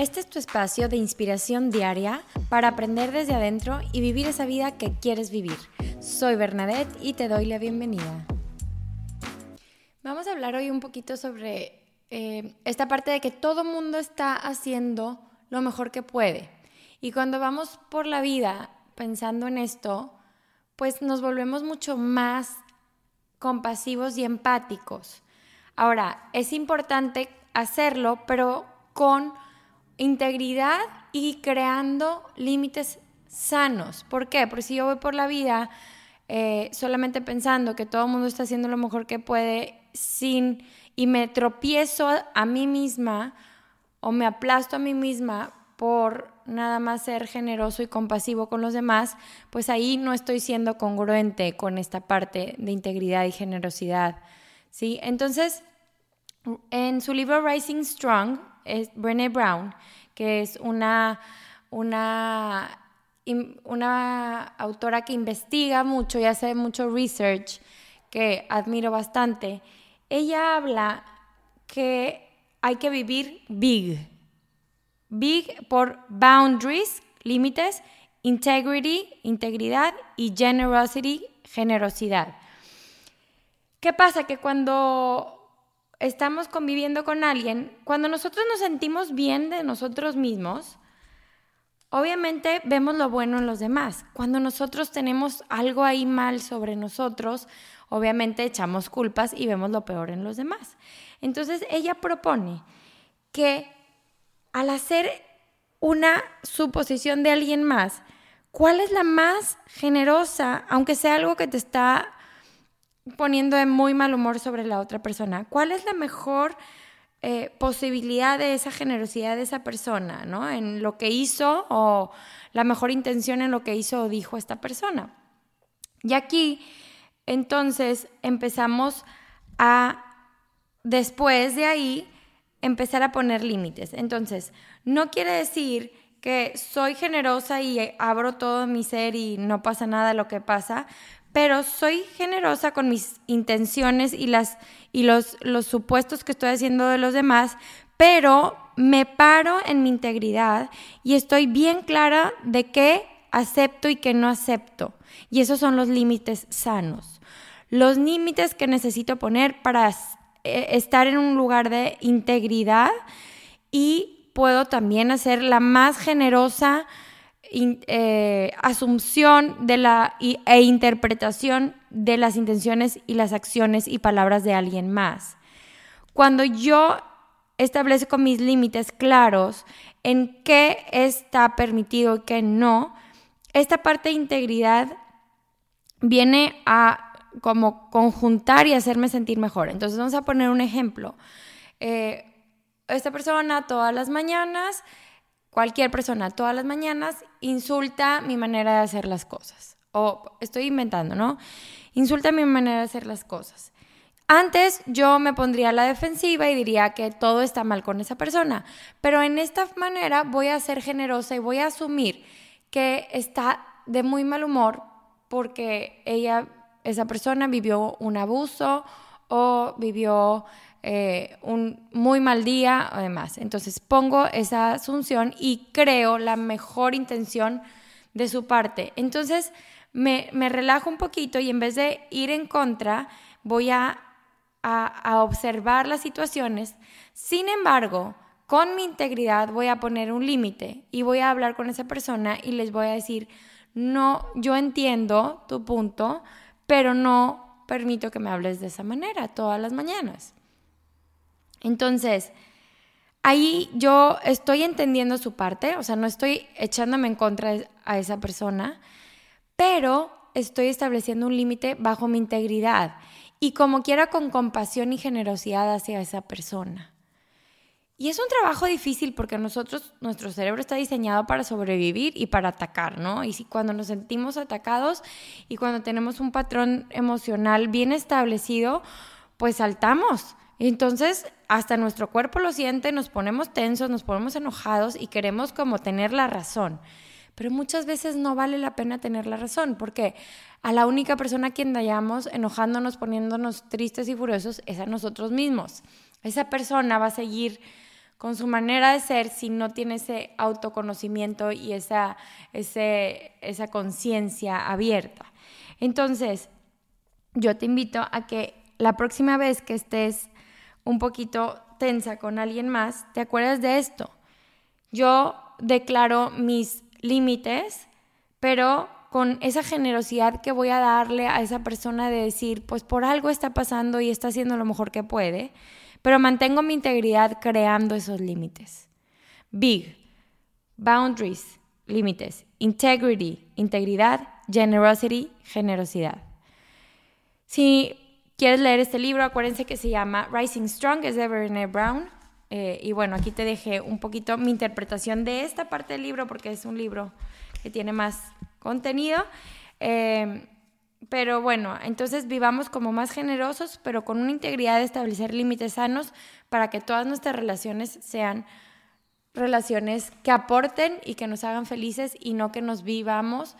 Este es tu espacio de inspiración diaria para aprender desde adentro y vivir esa vida que quieres vivir. Soy Bernadette y te doy la bienvenida. Vamos a hablar hoy un poquito sobre eh, esta parte de que todo mundo está haciendo lo mejor que puede. Y cuando vamos por la vida pensando en esto, pues nos volvemos mucho más compasivos y empáticos. Ahora, es importante hacerlo, pero con integridad y creando límites sanos. ¿Por qué? Porque si yo voy por la vida eh, solamente pensando que todo el mundo está haciendo lo mejor que puede sin y me tropiezo a mí misma o me aplasto a mí misma por nada más ser generoso y compasivo con los demás, pues ahí no estoy siendo congruente con esta parte de integridad y generosidad. ¿sí? Entonces, en su libro Rising Strong, es Brené Brown, que es una, una, una autora que investiga mucho y hace mucho research, que admiro bastante. Ella habla que hay que vivir big. Big por boundaries, límites, integrity, integridad y generosity, generosidad. ¿Qué pasa? Que cuando estamos conviviendo con alguien, cuando nosotros nos sentimos bien de nosotros mismos, obviamente vemos lo bueno en los demás. Cuando nosotros tenemos algo ahí mal sobre nosotros, obviamente echamos culpas y vemos lo peor en los demás. Entonces ella propone que al hacer una suposición de alguien más, ¿cuál es la más generosa, aunque sea algo que te está poniendo de muy mal humor sobre la otra persona. ¿Cuál es la mejor eh, posibilidad de esa generosidad de esa persona, ¿no? En lo que hizo o la mejor intención en lo que hizo o dijo esta persona. Y aquí, entonces, empezamos a, después de ahí, empezar a poner límites. Entonces, no quiere decir que soy generosa y abro todo mi ser y no pasa nada lo que pasa, pero soy generosa con mis intenciones y, las, y los, supuestos que estoy haciendo de los demás, pero me paro en mi integridad y estoy bien clara de qué acepto y qué no acepto. Y esos son los límites sanos. Los límites que necesito poner para eh, estar en un lugar de integridad y puedo también hacer la más generosa eh, asunción de la, e interpretación de las intenciones y las acciones y palabras de alguien más. Cuando yo establezco mis límites claros en qué está permitido y qué no, esta parte de integridad viene a como conjuntar y hacerme sentir mejor. Entonces vamos a poner un ejemplo. Eh, esta persona todas las mañanas cualquier persona todas las mañanas insulta mi manera de hacer las cosas. O estoy inventando, ¿no? Insulta mi manera de hacer las cosas. Antes yo me pondría a la defensiva y diría que todo está mal con esa persona, pero en esta manera voy a ser generosa y voy a asumir que está de muy mal humor porque ella, esa persona vivió un abuso o vivió eh, un muy mal día además. Entonces pongo esa asunción y creo la mejor intención de su parte. Entonces me, relajo un poquito y en vez de ir en contra, voy a, a observar las situaciones. Sin embargo, con mi integridad voy a poner un límite y voy a hablar con esa persona y les voy a decir, no, yo entiendo tu punto, pero no permito que me hables de esa manera todas las mañanas. Entonces, ahí yo estoy entendiendo su parte, o sea, no estoy echándome en contra a esa persona, pero estoy estableciendo un límite bajo mi integridad y como quiera con compasión y generosidad hacia esa persona. Y es un trabajo difícil porque nosotros, nuestro cerebro está diseñado para sobrevivir y para atacar, ¿no? Y si cuando nos sentimos atacados y cuando tenemos un patrón emocional bien establecido, pues saltamos. Entonces, hasta nuestro cuerpo lo siente, nos ponemos tensos, nos ponemos enojados y queremos como tener la razón. Pero muchas veces no vale la pena tener la razón, porque a la única persona a quien vayamos enojándonos, poniéndonos tristes y furiosos es a nosotros mismos. Esa persona va a seguir con su manera de ser si no tiene ese autoconocimiento y esa, esa conciencia abierta. Entonces, yo te invito a que la próxima vez que estés un poquito tensa con alguien más, te acuerdas de esto. Yo declaro mis límites, pero con esa generosidad que voy a darle a esa persona de decir, pues por algo está pasando y está haciendo lo mejor que puede, pero mantengo mi integridad creando esos límites. Big, boundaries, límites, integrity, integridad, generosity, generosidad. Si quieres leer este libro, acuérdense que se llama Rising Strong, es de Brené Brown. Eh, y bueno, aquí te dejé un poquito mi interpretación de esta parte del libro porque es un libro que tiene más contenido. Eh, pero bueno, entonces vivamos como más generosos, pero con una integridad de establecer límites sanos para que todas nuestras relaciones sean relaciones que aporten y que nos hagan felices y no que nos vivamos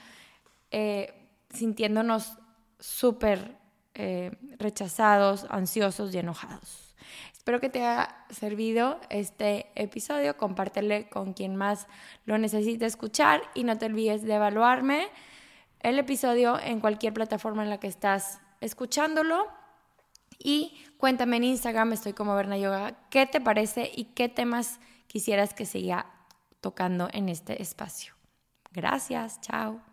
eh, sintiéndonos súper eh, rechazados, ansiosos y enojados. Espero que te haya servido este episodio. Compártelo con quien más lo necesite escuchar y no te olvides de evaluarme el episodio en cualquier plataforma en la que estás escuchándolo. Y cuéntame en Instagram, estoy como Berna Yoga, qué te parece y qué temas quisieras que siga tocando en este espacio. Gracias, chao.